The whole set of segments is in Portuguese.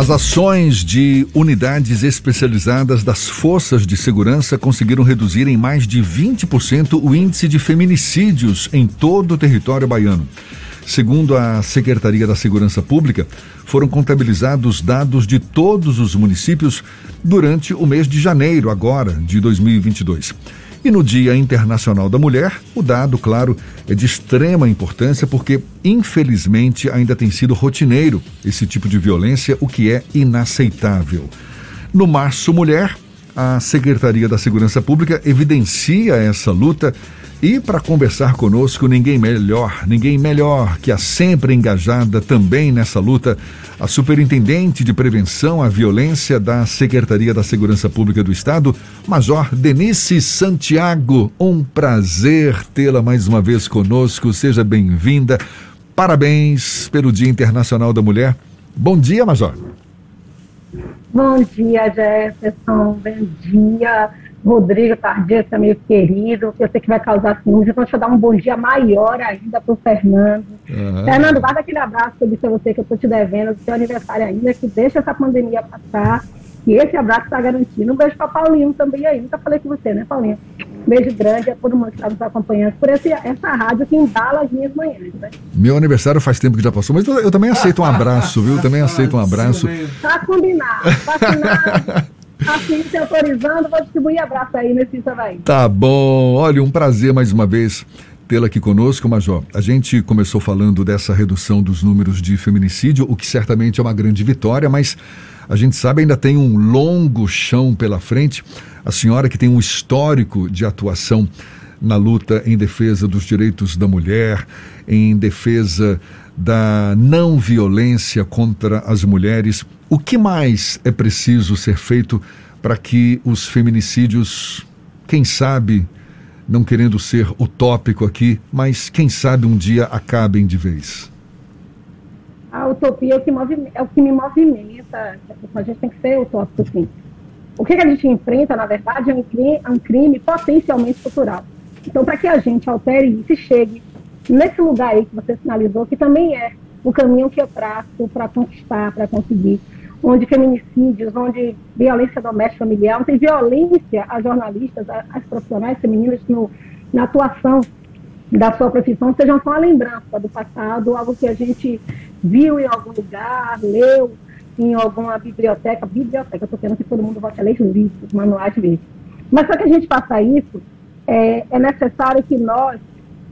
As ações de unidades especializadas das forças de segurança conseguiram reduzir em mais de 20% o índice de feminicídios em todo o território baiano. Segundo a Secretaria da Segurança Pública, foram contabilizados dados de todos os municípios durante o mês de janeiro, agora, de 2022. E no Dia Internacional da Mulher, o dado, claro, é de extrema importância porque, infelizmente, ainda tem sido rotineiro esse tipo de violência, o que é inaceitável. No Março Mulher, a Secretaria da Segurança Pública evidencia essa luta e para conversar conosco, ninguém melhor, ninguém melhor que a sempre engajada também nessa luta, a Superintendente de Prevenção à Violência da Secretaria da Segurança Pública do Estado, Major Denise Santiago. Um prazer tê-la mais uma vez conosco. Seja bem-vinda. Parabéns pelo Dia Internacional da Mulher. Bom dia, Major. Bom dia, Jefferson. Bom dia Rodrigo Tardeta, meu querido, que eu sei que vai causar ciúmes. Então, deixa eu dar um bom dia maior ainda para o Fernando. Uhum. Fernando, guarda aquele abraço que eu disse a você que eu estou te devendo, do seu aniversário ainda, que deixa essa pandemia passar, e esse abraço está garantido. Um beijo para Paulinho também aí. Nunca falei com você, né, Paulinho? Um beijo grande a todo mundo que está nos acompanhando por esse, essa rádio que embala as minhas manhãs. Né? Meu aniversário faz tempo que já passou, mas eu, eu também aceito um abraço, viu? Eu também aceito um abraço. Tá combinado, vacinado. Assim, se autorizando, vou distribuir abraço aí nesse Havaí. Tá bom. Olha, um prazer mais uma vez tê-la aqui conosco, Major. A gente começou falando dessa redução dos números de feminicídio, o que certamente é uma grande vitória, mas a gente sabe ainda tem um longo chão pela frente. A senhora que tem um histórico de atuação na luta em defesa dos direitos da mulher, em defesa da não violência contra as mulheres. O que mais é preciso ser feito para que os feminicídios, quem sabe, não querendo ser utópico aqui, mas quem sabe um dia acabem de vez? A utopia é o que, é o que me movimenta. A gente tem que ser utópico, sim. O que, a gente enfrenta, na verdade, é um crime, é um crime potencialmente cultural. Então, para que a gente altere isso e chegue nesse lugar aí que você sinalizou, que também é o caminho que eu traço para conquistar, para conseguir, onde feminicídios, onde violência doméstica familiar, onde tem violência a jornalistas, às profissionais femininas no, na atuação da sua profissão, sejam só uma lembrança do passado, algo que a gente viu em algum lugar, leu em alguma biblioteca, biblioteca, estou querendo que todo mundo volte a ler livros, manuais de. Mas para que a gente faça isso, é, é necessário que nós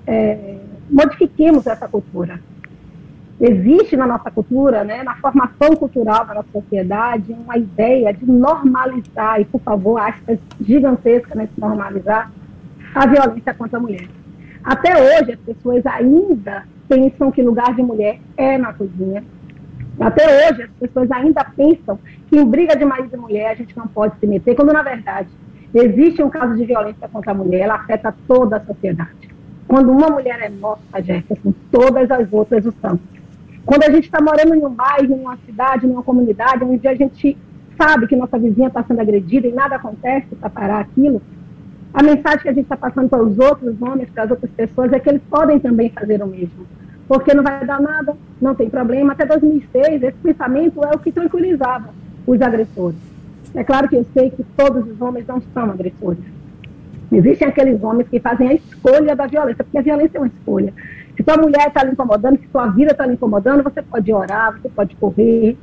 é, modifiquemos essa cultura. Existe na nossa cultura, né, na formação cultural da nossa sociedade, uma ideia de normalizar, e por favor, aspas gigantesca nesse normalizar, a violência contra a mulher. Até hoje, as pessoas ainda pensam que lugar de mulher é na cozinha. Até hoje, as pessoas ainda pensam que em briga de marido e mulher a gente não pode se meter, quando na verdade existe um caso de violência contra a mulher, ela afeta toda a sociedade. Quando uma mulher é morta, Jefferson, todas as outras o são. Quando a gente está morando em um bairro, em uma cidade, em uma comunidade, onde a gente sabe que nossa vizinha está sendo agredida e nada acontece para parar aquilo, a mensagem que a gente está passando para os outros homens, para as outras pessoas, é que eles podem também fazer o mesmo. Porque não vai dar nada, não tem problema. Até 2006, esse pensamento é o que tranquilizava os agressores. É claro que eu sei que todos os homens não são agressores. Existem aqueles homens que fazem a escolha da violência, porque a violência é uma escolha. Se tua mulher está lhe incomodando, se tua vida está lhe incomodando, você pode orar, você pode correr,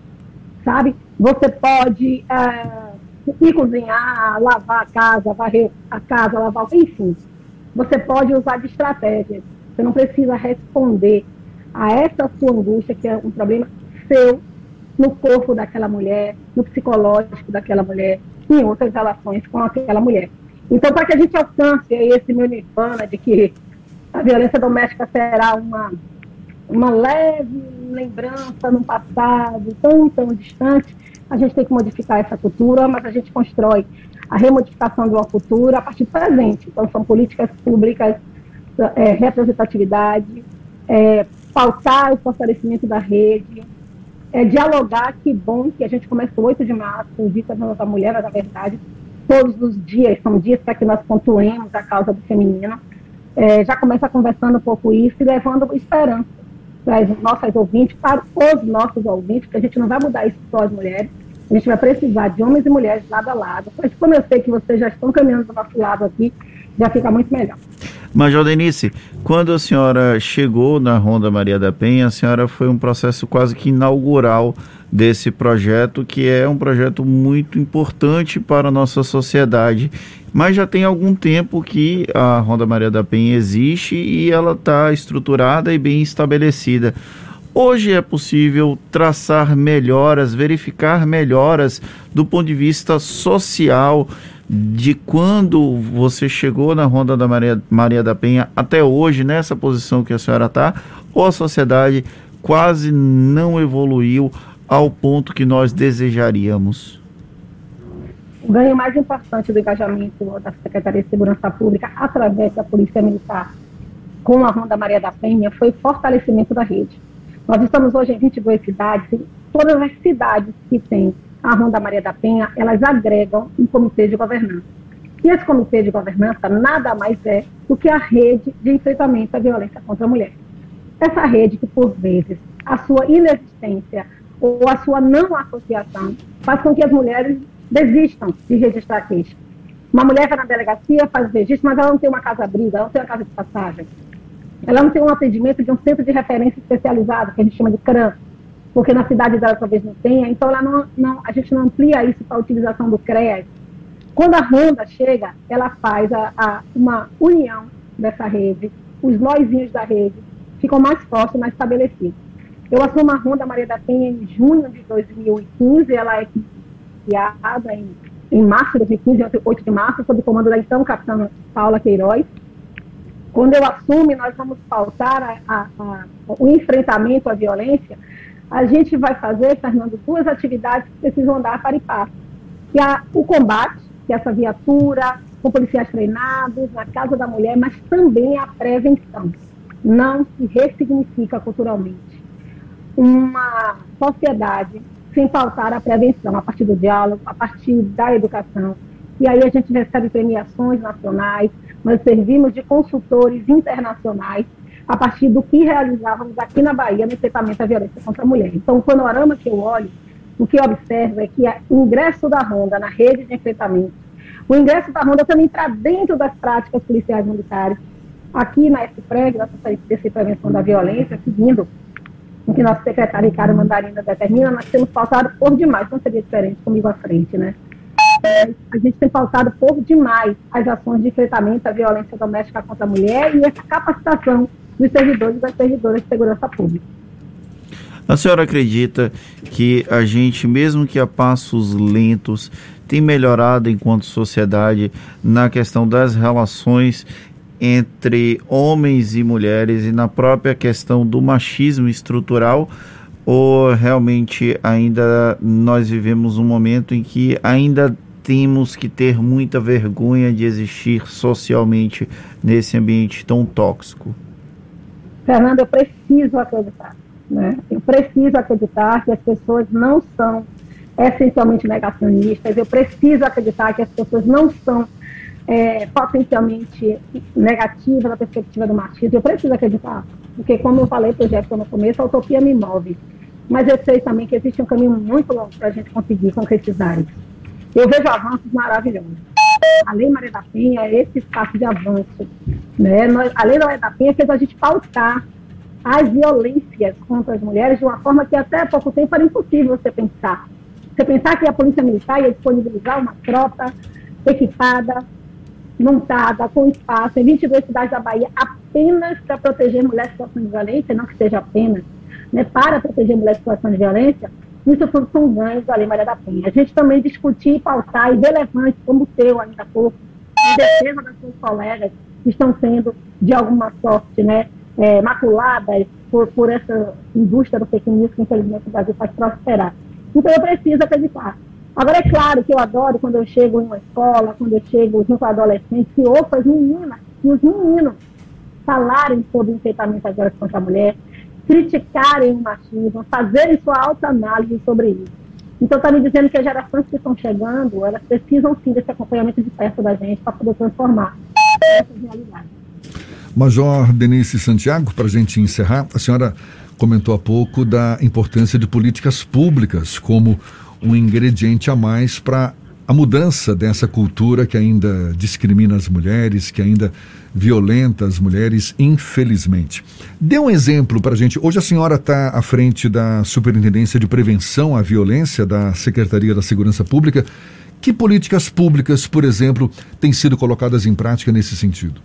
sabe? Você pode é, ir cozinhar, lavar a casa, varrer a casa, lavar, enfim. Você pode usar de estratégias. Você não precisa responder a essa sua angústia, que é um problema seu, no corpo daquela mulher, no psicológico daquela mulher, em outras relações com aquela mulher. Então, para que a gente alcance esse meu nirvana de que a violência doméstica será uma, uma leve lembrança no passado tão, tão distante, a gente tem que modificar essa cultura, mas a gente constrói a remodificação de uma cultura a partir do presente. Então, são políticas públicas, é, representatividade, é, pautar o fortalecimento da rede, é, dialogar, que bom que a gente começou 8 de março, o Dia da Mulher, na verdade, todos os dias, são dias para que nós pontuemos a causa do feminino. É, já começa conversando um pouco isso e levando esperança. para as nossas ouvintes, para os nossos ouvintes, que a gente não vai mudar isso só as mulheres, a gente vai precisar de homens e mulheres lado a lado. Mas como eu sei que vocês já estão caminhando do nosso lado aqui, já fica muito melhor. Major Denise, quando a senhora chegou na Ronda Maria da Penha, a senhora foi um processo quase que inaugural desse projeto, que é um projeto muito importante para a nossa sociedade. Mas já tem algum tempo que a Ronda Maria da Penha existe e ela está estruturada e bem estabelecida. Hoje é possível traçar melhoras, verificar melhoras do ponto de vista social, de quando você chegou na Ronda da Maria, Maria da Penha até hoje, nessa posição que a senhora está, ou a sociedade quase não evoluiu ao ponto que nós desejaríamos? O ganho mais importante do engajamento da Secretaria de Segurança Pública através da Polícia Militar com a Ronda Maria da Penha foi o fortalecimento da rede. Nós estamos hoje em 22 cidades, e todas as cidades que têm a Ronda Maria da Penha, elas agregam um comitê de governança. E esse comitê de governança nada mais é do que a rede de enfrentamento à violência contra a mulher. Essa rede que, por vezes, a sua inexistência ou a sua não associação faz com que as mulheres desistam de registrar queixa. Uma mulher vai na delegacia, faz o registro, mas ela não tem uma casa-briga, ela não tem uma casa de passagem. Ela não tem um atendimento de um centro de referência especializado, que a gente chama de CRAM, porque na cidade dela talvez não tenha, então ela não, não, a gente não amplia isso para a utilização do CREAS. Quando a Ronda chega, ela faz a, a, uma união dessa rede, os loizinhos da rede ficam mais fortes, mais estabelecidos. Eu assumo a Ronda Maria da Penha em junho de 2015, ela é criada em, em março de 2015, 8 de março, sob o comando da então capitã Paula Queiroz, quando eu assumo, nós vamos pautar a, a, o enfrentamento à violência, a gente vai fazer, Fernando, duas atividades que precisam andar para e passo. Que é o combate, que é essa viatura, com policiais treinados, na casa da mulher, mas também a prevenção. Não se ressignifica culturalmente. Uma sociedade sem pautar a prevenção, a partir do diálogo, a partir da educação. E aí a gente recebe premiações nacionais, nós servimos de consultores internacionais a partir do que realizávamos aqui na Bahia no enfrentamento à violência contra a mulher. Então, o panorama que eu olho, o que eu observo é que o ingresso da Ronda na rede de enfrentamento, o ingresso da Ronda também está dentro das práticas policiais militares. Aqui na SPREG, nossa Secretaria de Prevenção da Violência, seguindo o que nosso secretário Ricardo Mandarina determina, nós temos pautado por demais, não seria diferente comigo à frente, né? a gente tem pautado por demais as ações de enfrentamento à violência doméstica contra a mulher e essa capacitação dos servidores e das servidoras de segurança pública. A senhora acredita que a gente, mesmo que a passos lentos, tem melhorado enquanto sociedade na questão das relações entre homens e mulheres e na própria questão do machismo estrutural? Ou realmente ainda nós vivemos um momento em que ainda temos que ter muita vergonha de existir socialmente nesse ambiente tão tóxico? Fernando, eu preciso acreditar. Né? Eu preciso acreditar que as pessoas não são essencialmente negacionistas, eu preciso acreditar que as pessoas não são é, potencialmente negativas na perspectiva do machismo. Eu preciso acreditar, porque, como eu falei para o no começo, a utopia me move. Mas eu sei também que existe um caminho muito longo para a gente conseguir concretizar isso. Eu vejo avanços maravilhosos. A Lei Maria da Penha é esse espaço de avanço. Né? A Lei Maria da Penha fez a gente pautar as violências contra as mulheres de uma forma que até pouco tempo era impossível você pensar. Você pensar que a Polícia Militar ia disponibilizar uma frota equipada, montada, com espaço, em 22 cidades da Bahia, apenas para proteger mulheres em situação de violência, não que seja apenas, né, para proteger mulheres em situação de violência, isso tudo são ganhos da Lei Maria da Penha. A gente também discutir, pautar e relevante, como o teu ainda há pouco, em defesa das suas colegas que estão sendo, de alguma sorte, né, é, maculadas por, por essa indústria do fake que, infelizmente, o Brasil faz prosperar. Então, eu preciso acreditar. Agora, é claro que eu adoro quando eu chego em uma escola, quando eu chego junto a adolescentes, que ouço as meninas e os meninos falarem sobre o enfrentamento às violências contra a mulher, criticarem o machismo, fazerem sua autoanálise sobre isso. Então, está me dizendo que as gerações que estão chegando, elas precisam sim desse acompanhamento de perto da gente para poder transformar essa realidade. Major Denise Santiago, para a gente encerrar, a senhora comentou há pouco da importância de políticas públicas como um ingrediente a mais para a mudança dessa cultura que ainda discrimina as mulheres, que ainda violenta as mulheres, infelizmente. Dê um exemplo para a gente. Hoje a senhora está à frente da Superintendência de Prevenção à Violência da Secretaria da Segurança Pública. Que políticas públicas, por exemplo, têm sido colocadas em prática nesse sentido?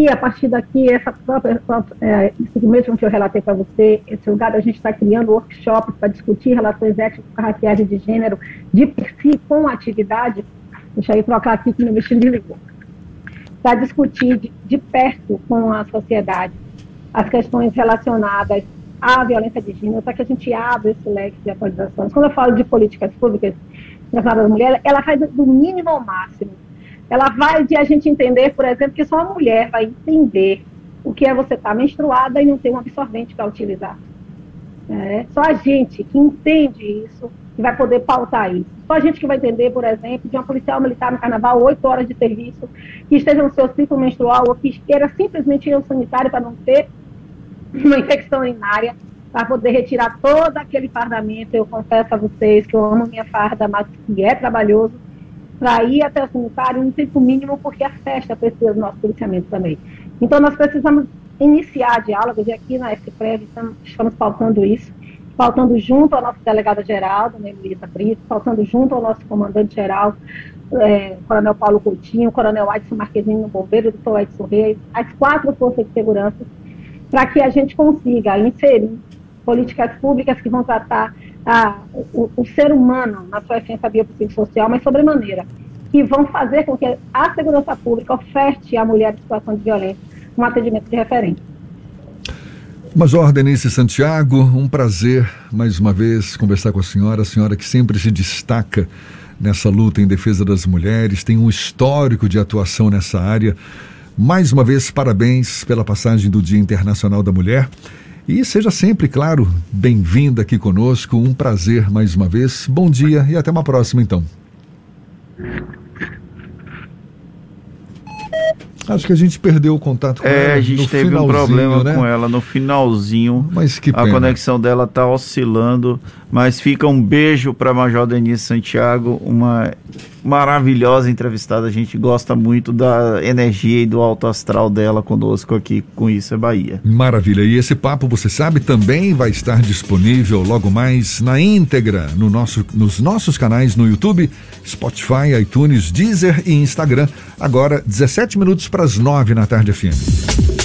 Aqui, a partir daqui, essa própria, é, mesmo que eu relatei para você, esse lugar a gente está criando workshops para discutir relações étnico-raciais e de gênero de per si com atividade, deixa eu trocar aqui que meu vestido desligou, para discutir de, de perto com a sociedade as questões relacionadas à violência de gênero, para que a gente abra esse leque de atualizações. Quando eu falo de políticas públicas relacionadas à mulher, ela faz do mínimo ao máximo ela vai de a gente entender, por exemplo, que só a mulher vai entender o que é você estar tá menstruada e não ter um absorvente para utilizar. É, só a gente que entende isso, que vai poder pautar isso. Só a gente que vai entender, por exemplo, de uma policial militar no carnaval, oito horas de serviço, que esteja no seu ciclo menstrual ou que queira simplesmente ir ao sanitário para não ter uma infecção urinária, para poder retirar todo aquele fardamento. Eu confesso a vocês que eu amo minha farda, mas que é trabalhoso para ir até o sanitário um tempo mínimo, porque a festa precisa do nosso policiamento também. Então, nós precisamos iniciar diálogos, e aqui na FPREV estamos, estamos pautando isso, pautando junto ao nosso delegado-geral, né, Luísa Brito, pautando junto ao nosso comandante-geral, é, Coronel Paulo Coutinho, Coronel Adson Marquezinho, bombeiro, doutor Edson Reis, as quatro forças de segurança, para que a gente consiga inserir políticas públicas que vão tratar a, o, o, ser humano na sua essência biopsicossocial, mas sobremaneira, que vão fazer com que a segurança pública oferte à mulher em situação de violência um atendimento de referência. Major Denise Santiago, um prazer mais uma vez conversar com a senhora, a senhora que sempre se destaca nessa luta em defesa das mulheres, tem um histórico de atuação nessa área. Mais uma vez, parabéns pela passagem do Dia Internacional da Mulher. E seja sempre, claro, bem-vinda aqui conosco. Um prazer mais uma vez. Bom dia e até uma próxima, então. Acho que a gente perdeu o contato com é, ela. É, a gente teve um problema né? com ela no finalzinho. Mas que pena. A conexão dela está oscilando. Mas fica um beijo para Major Denise Santiago, uma maravilhosa entrevistada. A gente gosta muito da energia e do alto astral dela conosco aqui com Isso é Bahia. Maravilha. E esse papo, você sabe, também vai estar disponível logo mais na íntegra no nosso, nos nossos canais no YouTube, Spotify, iTunes, Deezer e Instagram. Agora, 17 minutos para as 9 na tarde FM.